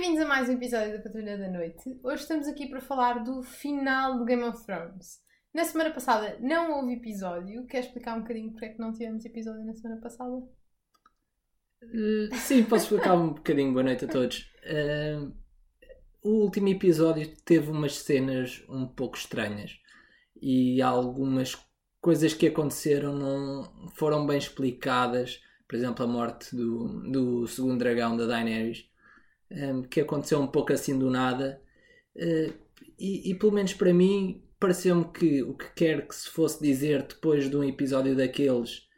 Bem-vindos a mais um episódio da Patrulha da Noite. Hoje estamos aqui para falar do final do Game of Thrones. Na semana passada não houve episódio. Quer explicar um bocadinho porque é que não tivemos episódio na semana passada? Uh, sim, posso explicar um bocadinho. Boa noite a todos. Uh, o último episódio teve umas cenas um pouco estranhas e algumas coisas que aconteceram não foram bem explicadas. Por exemplo, a morte do, do segundo dragão da Daenerys, um, que aconteceu um pouco assim do nada. Uh, e, e, pelo menos para mim, pareceu-me que o que quer que se fosse dizer depois de um episódio daqueles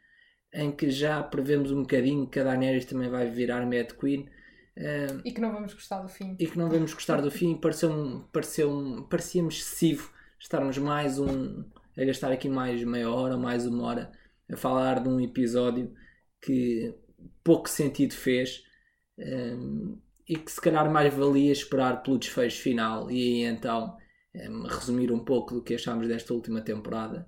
em que já prevemos um bocadinho que a Daenerys também vai virar Mad Queen. Um, e que não vamos gostar do fim. E que não vamos gostar do fim. Pareceu, pareceu, parecia-me excessivo estarmos mais um. a gastar aqui mais meia hora, mais uma hora a falar de um episódio que pouco sentido fez um, e que se calhar mais valia esperar pelo desfecho final e aí então um, resumir um pouco do que achámos desta última temporada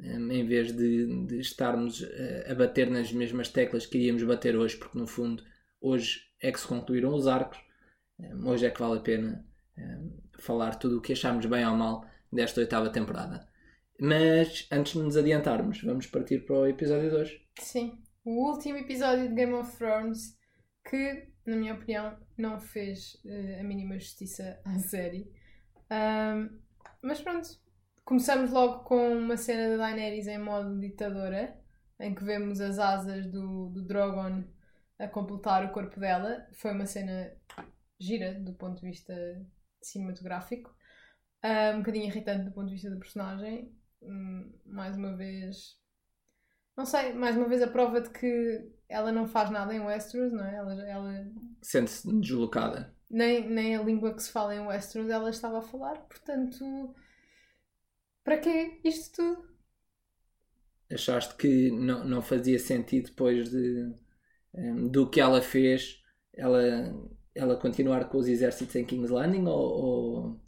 um, em vez de, de estarmos a, a bater nas mesmas teclas que iríamos bater hoje, porque no fundo hoje é que se concluíram os arcos, hoje é que vale a pena falar tudo o que achámos bem ou mal desta oitava temporada. Mas antes de nos adiantarmos, vamos partir para o episódio 2. Sim o último episódio de Game of Thrones que, na minha opinião, não fez uh, a mínima justiça à série. Um, mas pronto, começamos logo com uma cena da Daenerys em modo ditadora, em que vemos as asas do, do Drogon a completar o corpo dela. Foi uma cena gira do ponto de vista cinematográfico. Um bocadinho irritante do ponto de vista da personagem. Um, mais uma vez não sei, mais uma vez a prova de que ela não faz nada em Westeros, não é? Ela, ela... Sente-se deslocada. Nem, nem a língua que se fala em Westeros ela estava a falar, portanto, para quê isto tudo? Achaste que não, não fazia sentido depois de, um, do que ela fez, ela, ela continuar com os exércitos em King's Landing ou, ou,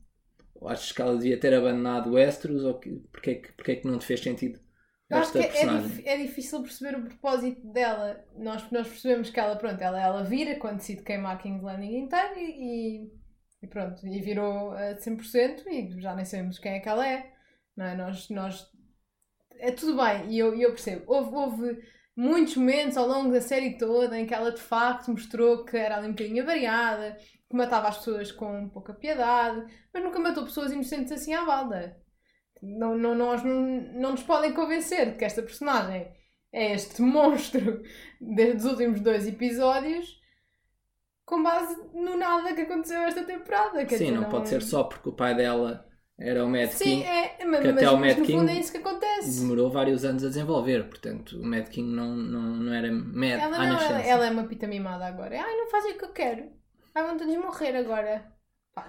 ou achas que ela devia ter abandonado Westeros ou que, porque, é que, porque é que não te fez sentido? Eu acho que é, é, difícil perceber o propósito dela. Nós, nós percebemos que ela, pronto, ela, ela vira quando decide queimar King's Landing inteiro e, e pronto, e virou a 100% e já nem sabemos quem é que ela é. Não é? Nós, nós... É tudo bem, e eu, eu percebo. Houve, houve muitos momentos ao longo da série toda em que ela de facto mostrou que era ali um bocadinho variada, que matava as pessoas com pouca piedade, mas nunca matou pessoas inocentes assim à balda não, não, nós não, não nos podem convencer de que esta personagem é este monstro dos últimos dois episódios com base no nada que aconteceu esta temporada. Sim, não, não, pode ser só porque o pai dela era o Mad Sim, King. É, mas, que até mas, o Mad King é isso que acontece. demorou vários anos a desenvolver, portanto o Mad King não, não, não era Mad ela, não, ela, ela, é uma pita mimada agora. Ai, não fazem o que eu quero. Ai, vão todos morrer agora.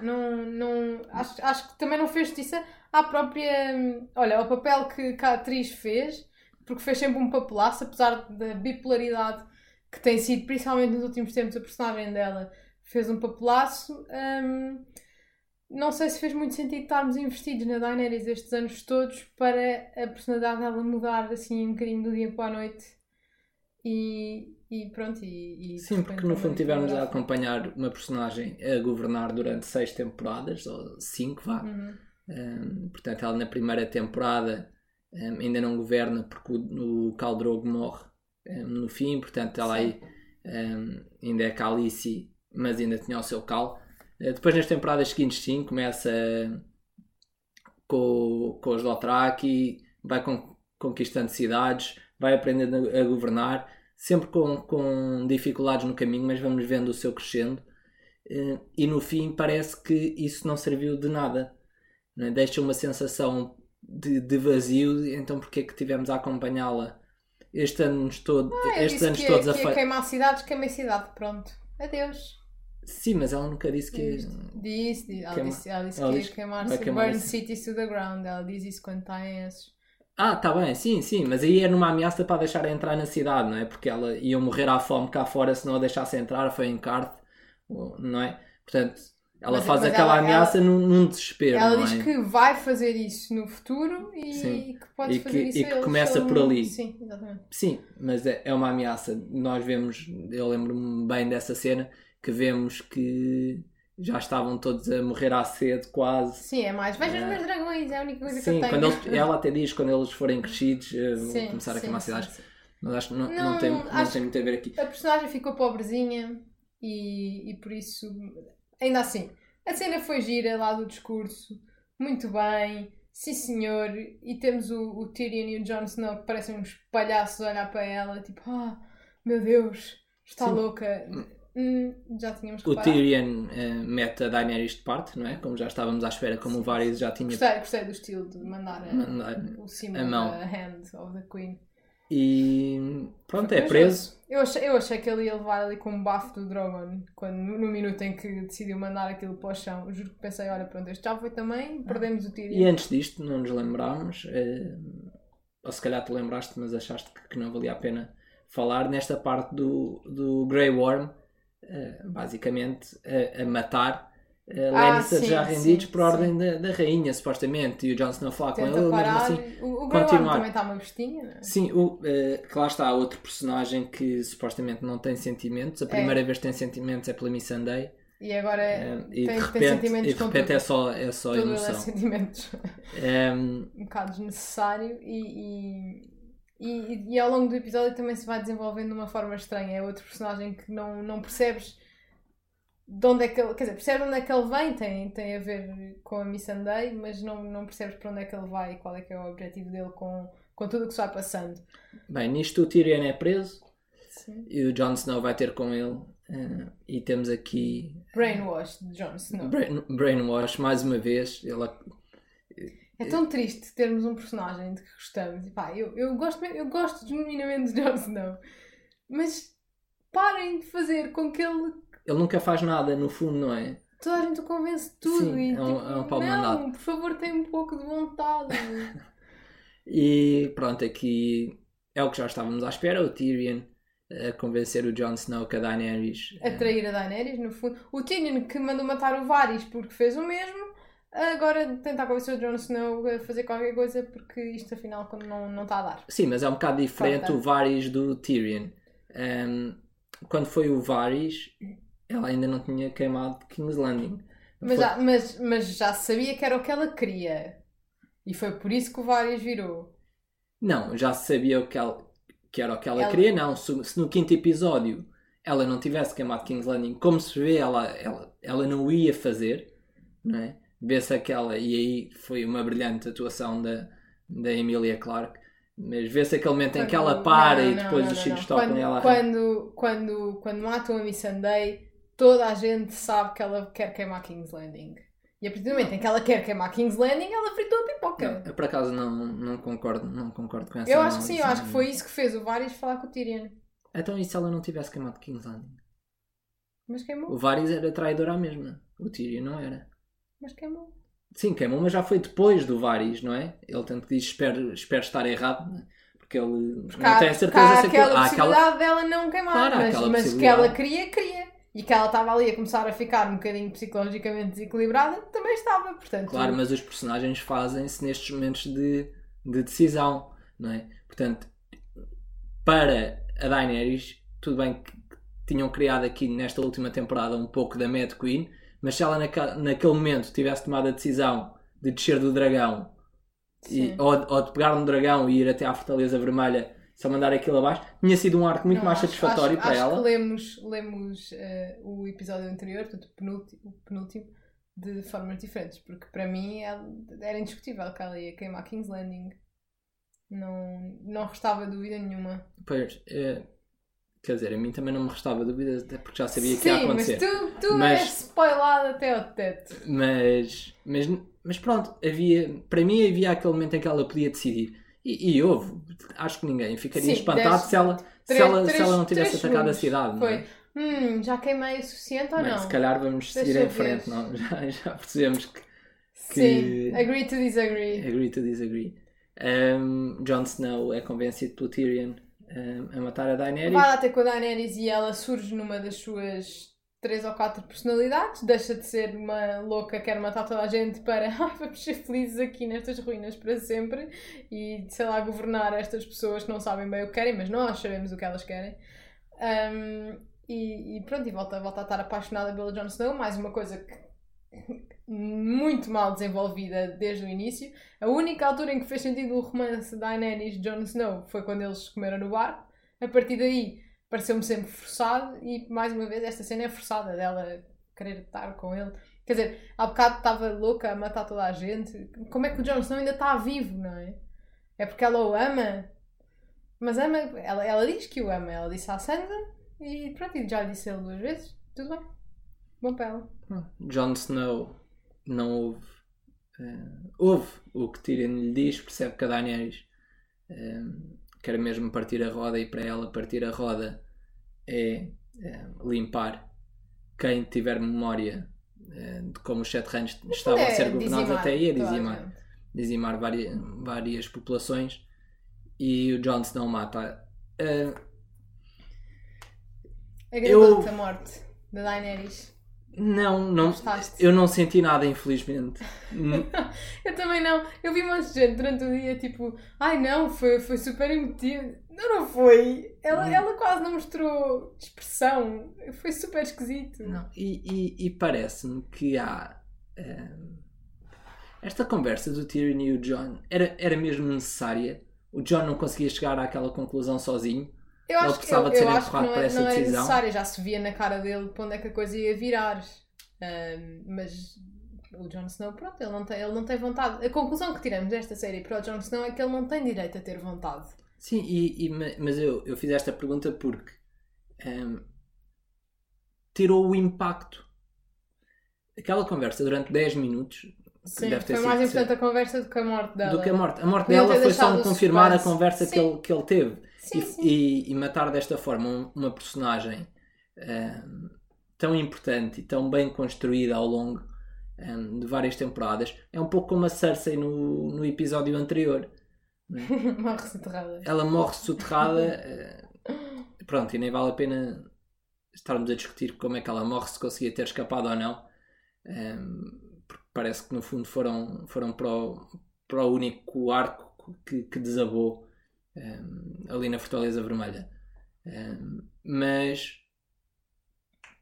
Não, não, acho, acho que também não fez justiça à própria. Olha, o papel que, que a atriz fez, porque fez sempre um papelaço, apesar da bipolaridade que tem sido, principalmente nos últimos tempos, a personagem dela fez um papelaço. Um, não sei se fez muito sentido estarmos investidos na Daenerys estes anos todos para a personalidade dela mudar assim um bocadinho do dia para a noite. E, e pronto, e, e Sim, porque no fundo tivemos a acompanhar uma personagem a governar durante seis temporadas, ou cinco, vá. Uhum. Um, portanto, ela na primeira temporada um, ainda não governa porque o, o Caldrogo morre um, no fim, portanto, ela aí ainda é Calice, mas ainda tinha o seu cal. Uh, depois, nas temporadas seguintes, sim, começa com, com os Dothraki, vai con conquistando cidades, vai aprendendo a, a governar sempre com, com dificuldades no caminho, mas vamos vendo o seu crescendo. Eh, e no fim parece que isso não serviu de nada. É? Deixa uma sensação de, de, vazio, então porque é que tivemos a acompanhá-la este anos todo, ah, estes anos que, todos que a fa... queimar cidades, queimei cidade, pronto. Adeus. Sim, mas ela nunca disse que. Disse, disse, ela, disse, ela disse ela que ia queimar, queimar burn cities to the ground. Ela diz isso quando está em esses. Ah, tá bem, sim, sim, mas aí era uma ameaça para deixar entrar na cidade, não é? Porque ela ia morrer à fome cá fora se não a deixasse entrar, foi em Carte, não é? Portanto, ela mas, faz mas aquela ela, ameaça ela, num, num, desespero. Ela diz é? que vai fazer isso no futuro e, e que pode e fazer que, isso E que começa por ali. Sim, exatamente. Sim, mas é, é uma ameaça. Nós vemos, eu lembro-me bem dessa cena, que vemos que já estavam todos a morrer à sede quase. Sim, é mais. Veja os É. meus dragões, é a única coisa Sim, que eu tenho. quando eles, ela até diz quando eles forem crescidos eh, vão Sim, começar a sim, queimar sim, cidades. Mas acho que não, não, Não, tem, não tem muito a ver aqui. A personagem ficou pobrezinha e, e por isso. Ainda assim, a cena foi gira lá do discurso. Muito bem. Sim, senhor. E temos o, o Tyrion e o Jon Snow que parecem uns palhaços a olhar para ela, tipo, ah, meu Deus, está Sim. louca. Hum, já tínhamos O reparado. Tyrion eh, mete a Daenerys de parte, não é? Como já estávamos à espera, como o Varys já tinha Gostei, gostei do estilo de mandar a- mandado. o símbolo a mão. hand of the Queen. E pronto, é preso. Eu achei, eu achei que ele ia levar ali com um bafo do Drogon quando, no minuto em que decidiu mandar aquilo para o chão. Juro que pensei, olha, pronto, este já foi também, perdemos o tiro. E antes disto, não nos lembrámos, eh, ou se calhar te lembraste, mas achaste que, que não valia a pena falar, nesta parte do, do Grey Worm, eh, basicamente a, a matar eh, Ah, Lannister sim, já rendidos sim, por ordem da, da rainha, supostamente, e o Jon Snow falar com ele, mesmo assim. o o continuar. também está uma bestinha, não é? Sim, o, eh, que lá está outro personagem que supostamente não tem sentimentos. A primeira vez que tem sentimentos é pela Missandei. E agora eh, e, tem, de tem repente, sentimentos e de repente é só, é só é emoção. sentimentos. Ehm, um bocado desnecessário e, e, e, e ao longo do episódio também se vai desenvolvendo de uma forma estranha. É outro personagem que não, não percebes de onde é que ele. Quer dizer, percebes onde é que ele vem, tem, tem a ver com a Missandei, mas não, não percebes para onde é que ele vai e qual é que é o objetivo dele com, com tudo o que se vai passando. bem, nisto o Tyrion é preso Sim. e o Jon Snow vai ter com ele. eh, e temos aqui Brainwash de Jon Snow. Brain, Brainwash mais uma vez. Ele, É tão triste termos um personagem de que gostamos. E pá, eu, eu, gosto, eu gosto genuinamente de Jon Snow. Mas parem de fazer com que ele. Ele nunca faz nada, no fundo, não é? Toda a gente o convence de tudo. Sim, e, é um- tipo, é um não, mandado. por favor, tenha um pouco de vontade. E pronto, aqui é o que já estávamos à espera. O Tyrion a convencer o Jon Snow que a Daenerys. eh, Atrair a Daenerys, no fundo. O Tyrion que mandou matar o Varys porque fez o mesmo. Agora tentar convencer o Jon Snow a fazer qualquer coisa porque isto afinal não, não está a dar. Sim, mas é um bocado diferente o Varys do Tyrion. Um, quando foi o Varys, ela ainda não tinha queimado King's Landing. Mas Foi- já, mas, mas já sabia que era o que ela queria. E foi por isso que o Varys virou. Não, já sabia o que, ela, que era o que ela, Ela- queria. Não, se, se no quinto episódio ela não tivesse queimado King's Landing, como se vê, ela, ela, ela não o ia fazer, não é? Vê-se aquela, e aí foi uma brilhante atuação da, da Emilia Clarke, mas vê-se aquele momento em que ela Quando- para não, e depois não, os não, filhos não. tocam quando, e ela. quando, quando, quando matam a Missandei, toda a gente sabe que ela quer queimar King's Landing. E a partir do momento em que ela quer queimar King's Landing, ela fritou a pipoca. Não, eu por acaso não, não, concordo, não concordo com essa eu acho que sim, eu acho que foi isso que fez o Varys falar com o Tyrion. Então, e se ela não tivesse queimado King's Landing? Mas queimou, O Varys era traidor à mesma. O Tyrion não era. mas queimou. Sim, queimou, mas já foi depois do Varys, não é? Ele tanto que diz espero, espero estar errado, não é? porque ele Porque não há, tem a certeza há se aquela há possibilidade dela não queimar, Claro, mas, aquela mas que ela queria, queria. E que ela estava ali a começar a ficar um bocadinho psicologicamente desequilibrada, também estava, portanto... Claro, mas os personagens fazem-se nestes momentos de, de decisão, não é? Portanto, para a Daenerys, tudo bem que tinham criado aqui nesta última temporada um pouco da Mad Queen, mas se ela naquele, naquele momento tivesse tomado a decisão de descer do dragão e, ou, ou de pegar no dragão e ir até à Fortaleza Vermelha só mandar aquilo abaixo, tinha sido um arco muito Não, mais acho- satisfatório acho, para acho ela. que lemos, lemos eh, o episódio anterior, portanto, o penúltimo, o penúltimo, de formas diferentes, porque para mim ela- era indiscutível que ela ia queimar King's Landing. Não, não restava dúvida nenhuma. Pois, eh, quer dizer, a mim também não me restava dúvidas, até porque já sabia que ia Sim, mas acontecer. tu, tu Mas- és spoilado até ao teto. Mas, mas, mas pronto, havia, para mim havia aquele momento em que ela podia decidir. E, e houve, acho que ninguém ficaria Sim, espantado dez- se, ela, se, três- ela, se três- ela não tivesse atacado a segundos. cidade. não é? Foi. Hum, já queimei o suficiente ou Bem, não? Se calhar vamos Deixa seguir em frente, não? Já, já percebemos que Sim, agree to disagree. agree to disagree. Um, Jon Snow é convencido pelo Tyrion um, a matar a Daenerys. Vai lá ter com a Daenerys e ela surge numa das suas três ou quatro personalidades, deixa de ser uma louca que quer matar toda a gente para "Ai, vamos ser felizes aqui nestas ruínas para sempre e sei lá governar estas pessoas que não sabem bem o que querem, mas nós sabemos o que elas querem. Um, e, e pronto, e volta, volta a estar apaixonada pelo Jon Snow, mais uma coisa que muito mal desenvolvida desde o início. A única altura em que fez sentido o romance da Daenerys e Jon Snow foi quando eles comeram no bar. A partir daí pareceu-me sempre forçado e mais uma vez esta cena é forçada dela querer estar com ele. Quer dizer, há bocado estava louca a matar toda a gente. Como é que o Jon Snow ainda está vivo, não é? É porque ela o ama? Mas ama, ela, ela diz que o ama. Ela disse à Sansa e pronto, já lhe disse ele duas vezes. Tudo bem. Bom para ela. Jon Snow não ouve. Uh, ouve o que Tyrion lhe diz, percebe que a Daenerys uh, quer mesmo partir a roda e para ela partir a roda é uh, limpar quem tiver memória de como os sete estavam é, a ser governados até aí, a dizimar, dizimar várias, várias populações e o Jon Snow mata. Uh, Agradou-te a morte da Daenerys? Não, não. Eu não senti nada, infelizmente. eu também não. Eu vi um monte de gente durante o dia, tipo, ai não, foi, foi super emotivo. Não, não foi. Ela, hum. ela quase não mostrou expressão. Foi super esquisito. Não. E, e, e parece-me que há. Um, esta conversa do Tyrion e o John era, era mesmo necessária. O John não conseguia chegar àquela conclusão sozinho. Eu acho, que, eu, ser eu acho que não, é, não é necessário, já se via na cara dele para onde é que a coisa ia virar. Um, mas o Jon Snow, pronto, ele não, tem, ele não tem vontade. A conclusão que tiramos desta série para o Jon Snow é que ele não tem direito a ter vontade. Sim, e, e mas eu, eu fiz esta pergunta porque um, tirou o impacto. Aquela conversa durante 10 minutos. Sim, deve ter foi mais importante a conversa do que a morte dela. Do que a morte. A morte dela foi só confirmar a conversa que ele, que ele teve. Sim, e, sim. E, e, matar desta forma uma personagem um, tão importante e tão bem construída ao longo um, de várias temporadas é um pouco como a Cersei no, no episódio anterior. É? morre soterrada. Ela morre soterrada. uh, pronto, e nem vale a pena estarmos a discutir como é que ela morre, se conseguia ter escapado ou não. Um, porque parece que no fundo foram, foram para, o, para o único arco que, que desabou um, ali na Fortaleza Vermelha. Um, mas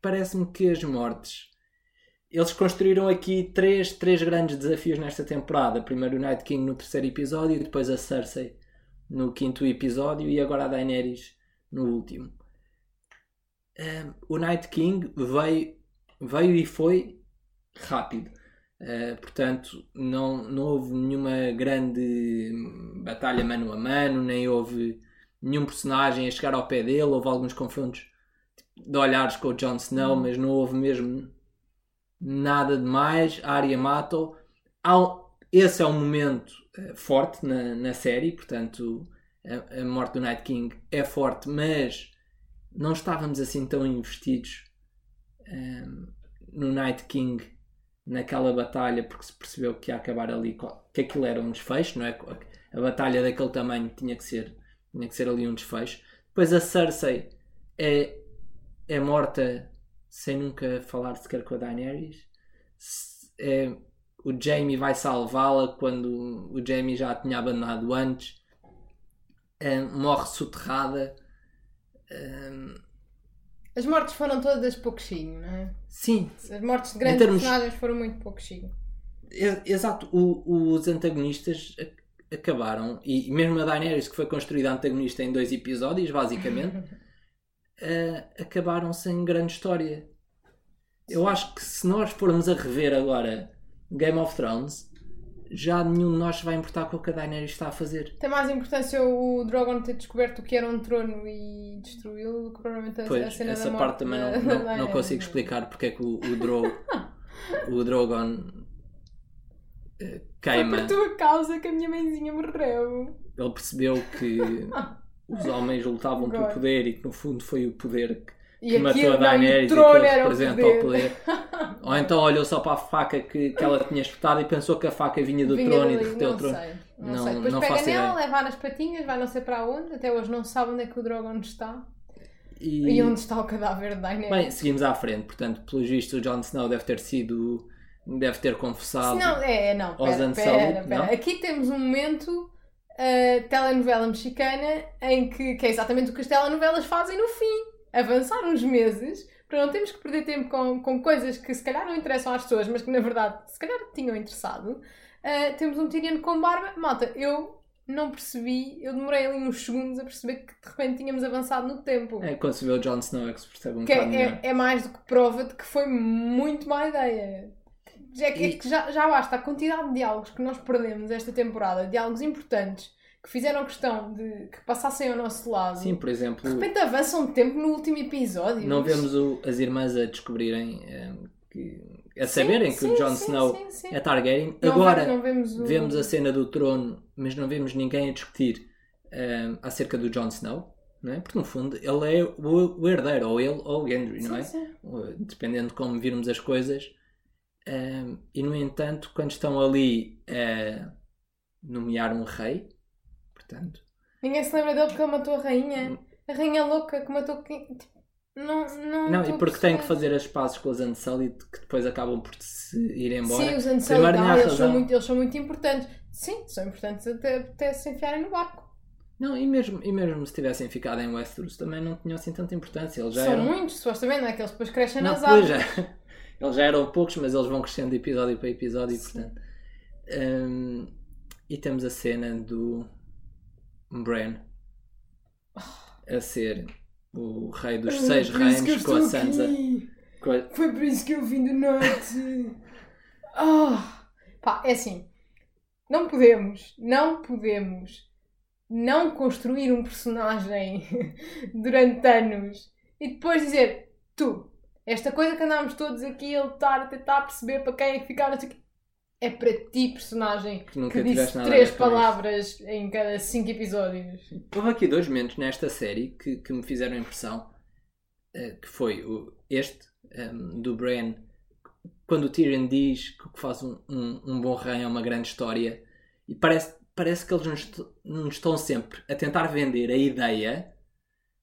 parece-me que as mortes. Eles construíram aqui três, três grandes desafios nesta temporada. Primeiro o Night King no terceiro episódio, depois a Cersei no quinto episódio e agora a Daenerys no último. Um, o Night King veio, veio e foi rápido. Uh, portanto, não, não houve nenhuma grande batalha mano a mano, nem houve nenhum personagem a chegar ao pé dele. Houve alguns confrontos de olhares com o Jon Snow, mas não houve mesmo nada de mais. A Arya matou. Esse é um momento uh, forte na, na série, portanto, a, a, morte do Night King é forte, mas não estávamos assim tão investidos um, ehm, no Night King naquela batalha porque se percebeu que ia acabar ali que aquilo era um desfecho, não é? A batalha daquele tamanho tinha que ser, tinha que ser ali um desfecho. Depois a Cersei é, é morta sem nunca falar sequer com a Daenerys. É, o Jamie vai salvá-la quando o Jamie já a tinha abandonado antes. É, morre soterrada. É, as mortes foram todas pouquinho, não é? Sim. As mortes de grandes termos... personagens foram muito pouquinho. Exato. O, os antagonistas acabaram, e mesmo a Daenerys, que foi construída antagonista em dois episódios, basicamente, uh, acabaram sem grande história. Eu acho que se nós formos a rever agora Game of Thrones, já nenhum de nós vai importar com o que a Daenerys está a fazer. Tem mais importância o Drogon ter descoberto o que era um trono e destruí-lo que provavelmente a, pois, a cena essa da parte também não, não, não, consigo explicar porque é que o, o, Dro, o Drogon uh, queima. Foi por tua causa que a minha mãezinha morreu. Ele percebeu que os homens lutavam pelo poder e que no fundo foi o poder que que matou a Daenerys e que ele representa o poder. Ou então olhou só para a faca que, que ela tinha espetado e pensou que a faca vinha do vinha trono e derreteu o trono. Sei, não, não sei. Depois não pega nela, leva nas patinhas, vai não sei para onde. Até hoje não sabe onde é que o Drogon está. E... e onde está o cadáver de Daenerys. Bem, seguimos à frente. Portanto, pelos vistos, o Jon Snow deve ter sido. Deve ter confessado. Não, é, não. Pera, pera, pera. Aqui temos um momento uh, telenovela mexicana em que, que é exatamente o que as telenovelas fazem no fim avançar uns meses para não termos que perder tempo com, com coisas que se calhar não interessam às pessoas, mas que na verdade se calhar tinham interessado. Uh, temos um Tyrion com barba. Malta, eu não percebi, eu demorei ali uns segundos a perceber que de repente tínhamos avançado no tempo. É quando se vê o Jon Snow é que se percebe um que bocado é, é, é, mais do que prova de que foi muito má ideia. É que, e... que já, já basta a quantidade de diálogos que nós perdemos esta temporada, diálogos importantes que fizeram questão de que passassem ao nosso lado. Sim, por exemplo. De repente avançam um tempo no último episódio. Não vemos o, as irmãs a descobrirem um, que, a saberem sim, que sim, o Jon Snow sim, é Targaryen. Não, Agora não vemos, o... vemos, a cena do trono, mas não vemos ninguém a discutir um, acerca do Jon Snow. Não é? Porque no fundo ele é o, o herdeiro, ou ele ou o Gendry, não é? Dependendo de como virmos as coisas. Um, e no entanto, quando estão ali a nomear um rei, portanto. Ninguém se lembra dele porque ele matou a rainha. A rainha louca que matou quem. Tipo, não, não, não e porque tem que fazer as pazes com os Unsullied que depois acabam por se ir embora. Sim, os Unsullied, eles, são muito, eles são muito importantes. Sim, são importantes até, até se enfiarem no barco. Não, e mesmo, e mesmo se tivessem ficado em Westeros também não tinham assim tanta importância. Eles já são eram... muitos, supostamente, não é que eles depois crescem não, nas árvores. Já, eles já eram poucos, mas eles vão crescendo de episódio para episódio, Sim. portanto. Um, e temos a cena do Bran a ser o rei dos seis reinos com a Sansa. A... Foi por isso que eu vim do norte. oh. Pá, é assim. Não podemos, não podemos não construir um personagem durante anos e depois dizer tu, esta coisa que andámos todos aqui a lutar, a tentar perceber para quem é que ficar, é para ti, personagem, que, que disse três palavras em cada cinco episódios. Houve aqui dois momentos nesta série que, que me fizeram impressão, uh, que foi o, este, um, ehm, do Bran, quando o Tyrion diz que faz um, um, um, bom rei é uma grande história, e parece, parece que eles nos, nos estão sempre a tentar vender a ideia,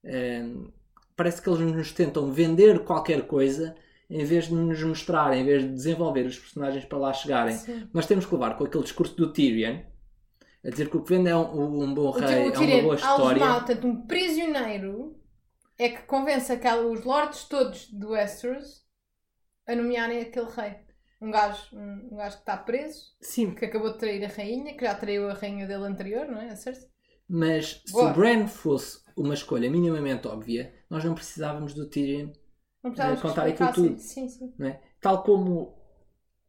ehm, parece que eles nos tentam vender qualquer coisa em vez de nos mostrar, em vez de desenvolver os personagens para lá chegarem, Sim. nós temos que levar com aquele discurso do Tyrion a dizer que o que vende é um, um bom rei, o Tyrion, é uma boa história. Mal, portanto, um prisioneiro é que convence aqueles lords todos do Westeros a nomearem aquele rei. Um gajo, um, um gajo que está preso, Sim. que acabou de trair a rainha, que já traiu a rainha dele anterior, não é? Certo? Mas Boa. se o Bran fosse uma escolha minimamente óbvia, nós não precisávamos do Tyrion não precisávamos contar aquilo tudo. Sim, sim. Não é? Tal como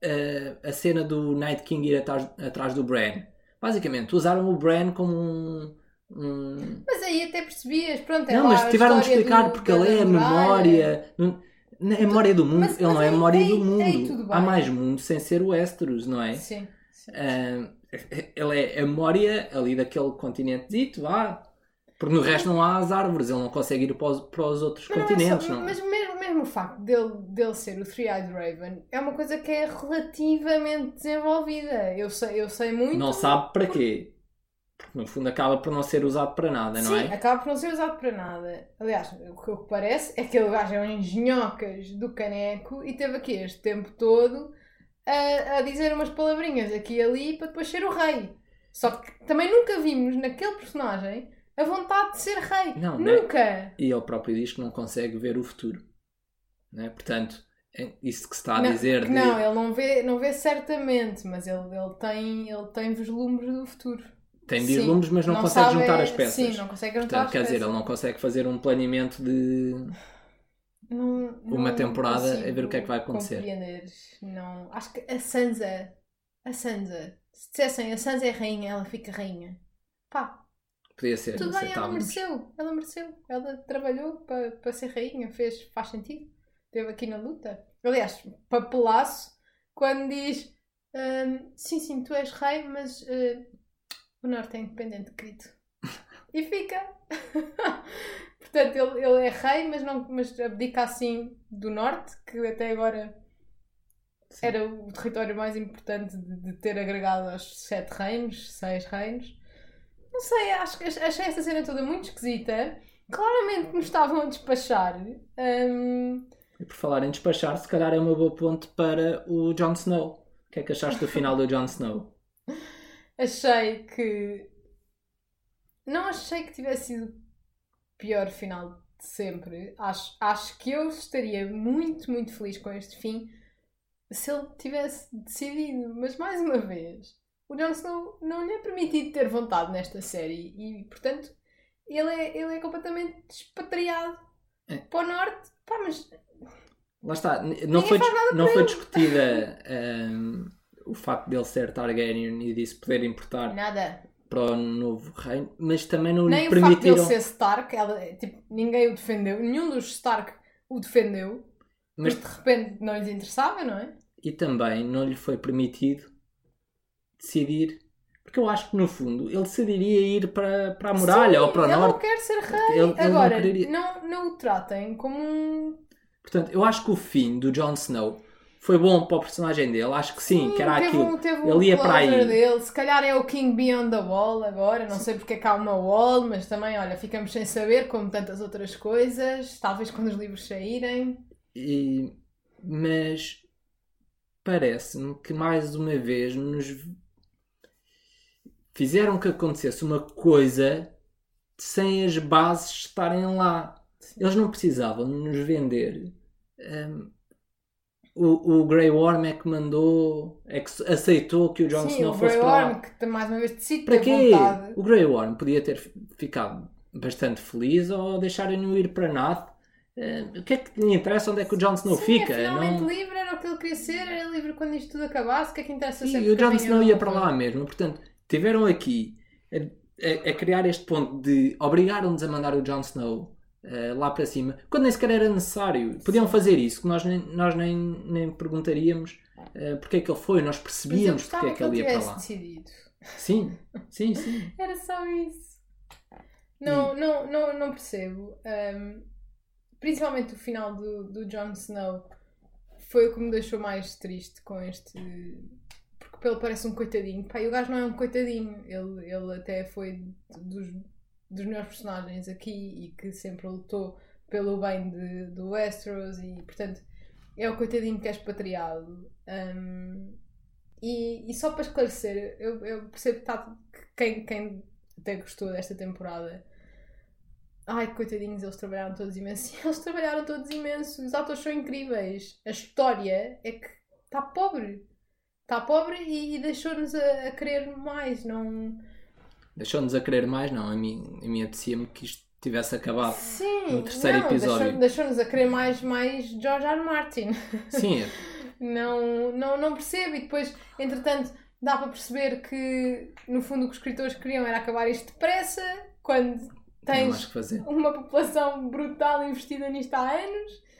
uh, a cena do Night King ir atrás, atrás do Bran. Basicamente, usaram o Bran como um, um... Mas aí até percebias, pronto, é Não, mas tiveram de explicar do, porque ele é a memória. É a memória do mundo, mas, ele mas não é a memória aí, do mundo. Aí, Há mais mundo sem ser o Westeros, não é? Sim. sim. Uh, ele é a memória ali daquele continente dito, vá. Porque no resto não há as árvores, ele não consegue ir para os, para os outros mas continentes. Não é só, mas mesmo, mesmo o facto dele, dele ser o Three-Eyed Raven é uma coisa que é relativamente desenvolvida. Eu sei, eu sei muito. Não sabe para quê. Porque no fundo acaba por não ser usado para nada, não Sim, é? acaba por não ser usado para nada. Aliás, o que parece é que ele gajo é um engenhocas do caneco e teve aqui este tempo todo a, a dizer umas palavrinhas aqui e ali para depois ser o rei. Só que também nunca vimos naquele personagem a vontade de ser rei. Não, Nunca! Né? E ele próprio diz que não consegue ver o futuro. Né? Portanto, é isso que se está a não, dizer. De... Não, ele não vê, não vê certamente, mas ele, ele, tem, ele tem vislumbres do futuro. Tem vislumbres, mas não, não consegue sabe, juntar as peças. Sim, não consegue juntar Portanto, as quer peças. dizer, ele não consegue fazer um planeamento de não, uma temporada a ver o que é que vai acontecer. Compreender. Não. Acho que a Sansa, a Sansa, se dissessem a Sansa é rainha, ela fica rainha. Pá, Podia ser. Tudo bem, ela mereceu. Ela mereceu. Ela trabalhou para, para ser rainha, fez, faz sentido. Esteve aqui na luta. Aliás, papelaço, quando diz um, sim, sim, tu és rei, mas uh, o norte é independente, querido. E fica. Portanto, ele, ele é rei, mas, não, mas abdica assim do norte, que até agora sim. era o território mais importante de, de ter agregado aos sete reinos, seis reinos. Não sei, acho, achei essa cena toda muito esquisita. Claramente nos estavam a despachar. Um... E por falar em despachar, se calhar é uma boa ponte para o Jon Snow. O que é que achaste do final do Jon Snow? Achei que. Não achei que tivesse sido o pior final de de sempre. Acho, acho que eu estaria muito, muito feliz com este fim se ele tivesse decidido. Mas mais uma vez, o Jon Snow não lhe é permitido ter vontade nesta série e, portanto, ele é, ele é completamente expatriado é. para o norte. Pá, mas. Lá está, não foi, não foi discutida um, o facto dele ser Targaryen e disso poder importar. Nada para o novo reino, mas também não Nem lhe permitiram... Nem o facto de ele ser Stark, ela, tipo, ninguém o defendeu, nenhum dos Stark o defendeu, mas de repente não lhes interessava, não é? E também não lhe foi permitido decidir, porque eu acho que no fundo ele decidiria ir para, para a muralha Sim, ou para o ele norte. Ele não quer ser rei. Ele, ele Agora, não, quereria... não, não o tratem como um... Portanto, eu acho que o fim do Jon Snow foi bom para o personagem dele, acho que sim, sim que era teve aquilo. Um, teve ele ia para aí. Dele. Se calhar é o King Beyond the Wall agora, não sei porque é que há uma wall, mas também, olha, ficamos sem saber, como tantas outras coisas, talvez quando os livros saírem. E... Mas parece-me que mais uma vez nos fizeram que acontecesse uma coisa sem as bases estarem lá. Eles não precisavam nos vender. Um, o, o Grey Worm é que mandou, é que aceitou que o Jon Snow fosse para lá. o Grey Worm que mais uma vez decide para quê? Vontade. O Grey Worm podia ter ficado bastante feliz ou deixarem-no ir para nada. Uh, o que é que lhe interessa onde é que o Jon Snow Sim, fica? É finalmente não... livre, era o que ele queria ser, era livre quando isto tudo acabasse, o que é que interessa Sim, e o Jon Snow ia para lá mesmo, portanto, tiveram aqui a, a, a criar este ponto de obrigaram-nos a mandar o Jon Snow uh, lá para cima, quando nem sequer era necessário. Podiam fazer isso, que nós nem, nós nem, nem perguntaríamos uh, porque é que ele foi, nós percebíamos porque é que ele ia para lá. Decidido. Sim, sim, sim. era só isso. Não, e... não, não, não percebo. Um, principalmente o final do, do Jon Snow foi o que me deixou mais triste com este. Ele parece um coitadinho. Pai, o gajo não é um coitadinho. Ele, ele até foi dos dos meus personagens aqui e que sempre lutou pelo bem de, do Westeros e portanto é o coitadinho que é expatriado. Um, e, e só para esclarecer, eu, eu percebo que, tá, que quem, quem até gostou desta temporada. Ai, coitadinhos, eles trabalharam todos imenso. Eles trabalharam todos imenso. Os atores são incríveis. A história é que está pobre. Está pobre e, e deixou-nos a, a, querer mais. Não, Deixou-nos a querer mais, não. A mim, a mim apetecia-me que isto tivesse acabado Sim, no terceiro não, episódio. Deixou-nos a querer mais, mais George R. Martin. Sim. não, não, não percebo. E depois, entretanto, dá para perceber que, no fundo, o que os escritores queriam era acabar isto depressa, quando tens uma população brutal investida nisto há anos.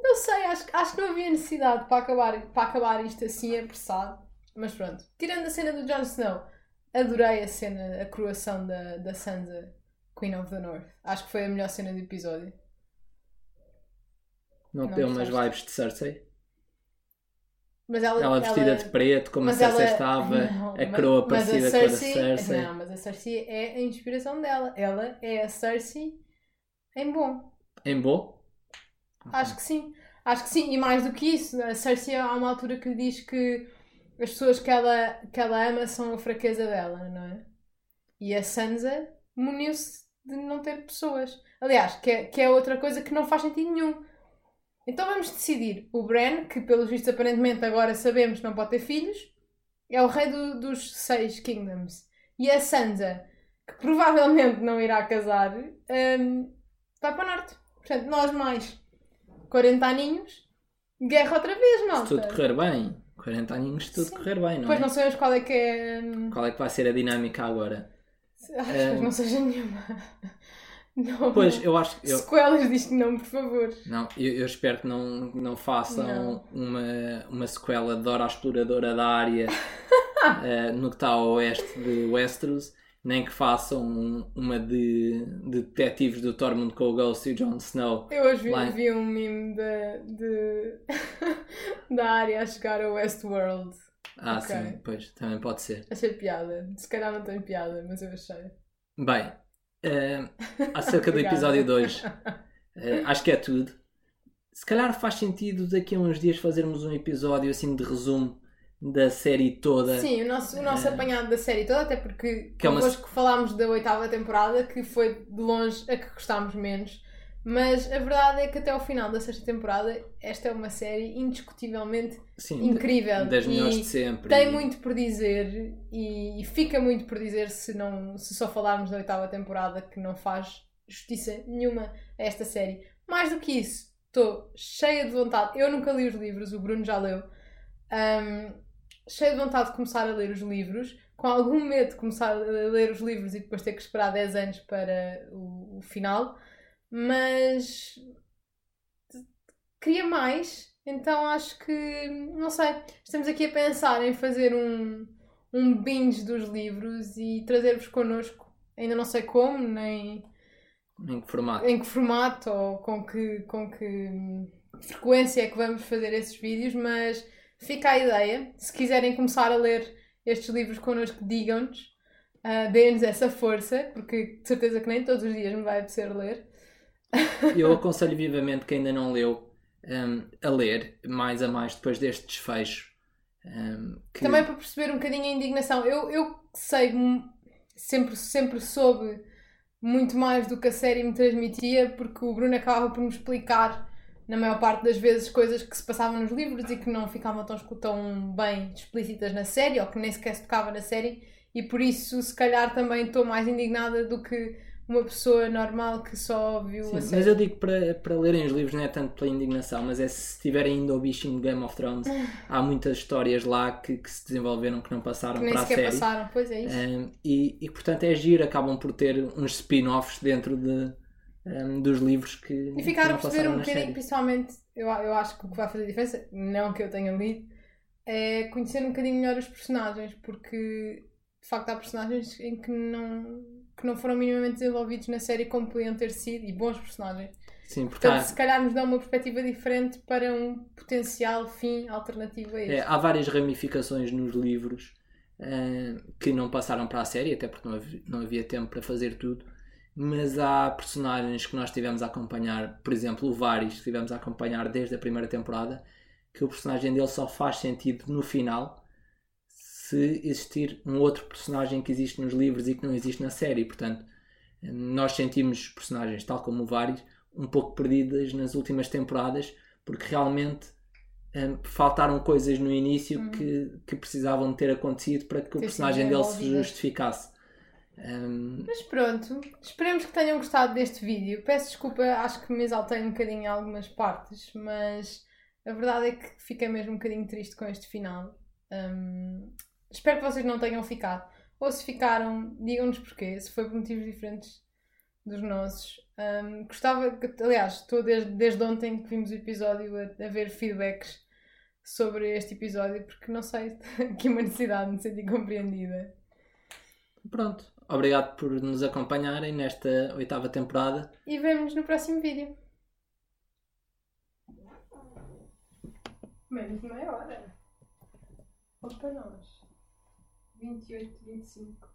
Não sei, acho, acho que não havia necessidade para acabar, para acabar isto assim apressado. Mas pronto. Tirando a cena do Jon Snow Adorei a cena, a coroação da, da Sansa, Queen of the North. Acho que foi a melhor cena do episódio. Não, não deu umas vibes de Cersei? Mas ela, ela vestida ela... de preto, como a Cersei ela... estava, não, a coroa parecida com a Cersei. Não, mas a Cersei é a inspiração dela. Ela é a Cersei em bom. Em bom? Acho que sim. Acho que sim. E mais do que isso, a Cersei há uma altura que diz que as pessoas que ela, que ela ama são a fraqueza dela, não é? E a Sansa muniu-se de não ter pessoas. Aliás, que é, que é outra coisa que não faz sentido nenhum. Então vamos decidir. O Bran, que pelos vistos aparentemente agora sabemos não pode ter filhos, é o rei do, dos seis kingdoms. E a Sansa, que provavelmente não irá casar, um, vai para o norte. Portanto, nós mais 40 aninhos, guerra outra vez, malta. Se tudo correr bem. 40 aninhos de tudo Sim. correr bem, não pois é? não sabemos qual é que é. Hum, qual é que vai ser a dinâmica agora? Acho que um... não seja nenhuma. Não, pois, eu acho que. Eu... Sequelas disto não, por favor. Não, eu, eu espero que não, não façam não. Uma, uma sequela de Dora a Exploradora da área uh, no que está a oeste de Westeros nem que façam uma de, de detetives do Tormund com o Ghost e o Jon Snow. Eu hoje vi, vi um meme de, de da área a chegar a Westworld. Ah, okay. sim, pois, também pode ser. Achei piada. Se calhar não tem piada, mas eu achei. Bem, uh, acerca do episódio 2, uh, eh, acho que é tudo. Se calhar faz sentido daqui a uns dias fazermos um episódio assim de resumo da série toda. Sim, o nosso, o nosso uh, apanhado da série toda, até porque que é uma... falámos da oitava temporada, que foi de longe a que gostámos menos, Mas a verdade é que até ao final da sexta temporada, esta é uma série indiscutivelmente Sim, incrível. Das melhores de sempre. Tem e... muito por dizer e, e, fica muito por dizer se, não, se só falarmos da oitava temporada, que não faz justiça nenhuma a esta série. Mais do que isso, estou cheia de vontade. Eu nunca li os livros, o Bruno já leu. Um, cheia de vontade de começar a ler os livros, com algum medo de começar a ler os livros e depois ter que esperar 10 anos para o, o final mas queria mais, então acho que não sei. Estamos aqui a pensar em fazer um, um binge dos livros e trazer-vos connosco. Ainda não sei como, nem em que formato, em que formato ou com que, com que frequência é que vamos fazer esses vídeos, mas fica a ideia. Se quiserem começar a ler estes livros connosco, digam-nos. Uh, Deem-nos essa força, porque de certeza que nem todos os dias me vai apetecer ler. Eu aconselho vivamente quem ainda não leu um, a ler mais a mais depois deste desfecho. Um, que... Também para perceber um bocadinho a indignação. Eu, eu sei, sempre, sempre soube muito mais do que a série me transmitia, porque o Bruno acabava por me explicar, na maior parte das vezes, coisas que se passavam nos livros e que não ficavam tão, tão bem explícitas na série, ou que nem sequer se tocava na série, e por isso, se calhar, também estou mais indignada do que uma pessoa normal que só viu Sim, a série. Mas eu digo para, para lerem os livros não é tanto pela indignação, mas é se estiverem indo ao bichinho de Game of Thrones, há muitas histórias lá que, que se desenvolveram que não passaram que para a série. passaram, pois é isso. Um, e, e portanto é giro, acabam por ter uns spin-offs dentro de, um, dos livros que. E ficaram a perceber um bocadinho, principalmente, eu, eu acho que o que vai fazer diferença, não que eu tenha lido, é conhecer um bocadinho melhor os personagens, porque de facto há personagens em que não que não foram minimamente desenvolvidos na série como podiam ter sido e bons personagens. Sim, portanto, portanto se calhar nos dão uma perspectiva diferente para um potencial fim alternativo a este. É, há várias ramificações nos livros uh, que não passaram para a série, até porque não havia, não havia tempo para fazer tudo. Mas há personagens que nós tivemos a acompanhar, por exemplo, o Varys, que tivemos a acompanhar desde a primeira temporada, que o personagem dele só faz sentido no final se existir um outro personagem que existe nos livros e que não existe na série. Portanto, nós sentimos personagens, tal como o Varys, um pouco perdidas nas últimas temporadas, porque realmente um, faltaram coisas no início hum. que, que precisavam ter acontecido para que o personagem dele se justificasse. Um... Mas pronto, esperemos que tenham gostado deste vídeo. Peço desculpa, acho que me exaltei um bocadinho em algumas partes, mas a verdade é que fiquei mesmo um bocadinho triste com este final. Um, Espero que vocês não tenham ficado. Ou se ficaram, digam-nos porquê, se foi por motivos diferentes dos nossos. Um, gostava, aliás, estou desde, desde ontem que vimos o episódio a, a, ver feedbacks sobre este episódio, porque não sei, que uma necessidade de me sentir compreendida. Pronto, obrigado por nos acompanharem nesta oitava temporada. E vemos no próximo vídeo. Menos de meia hora. Para nós. 28, 25.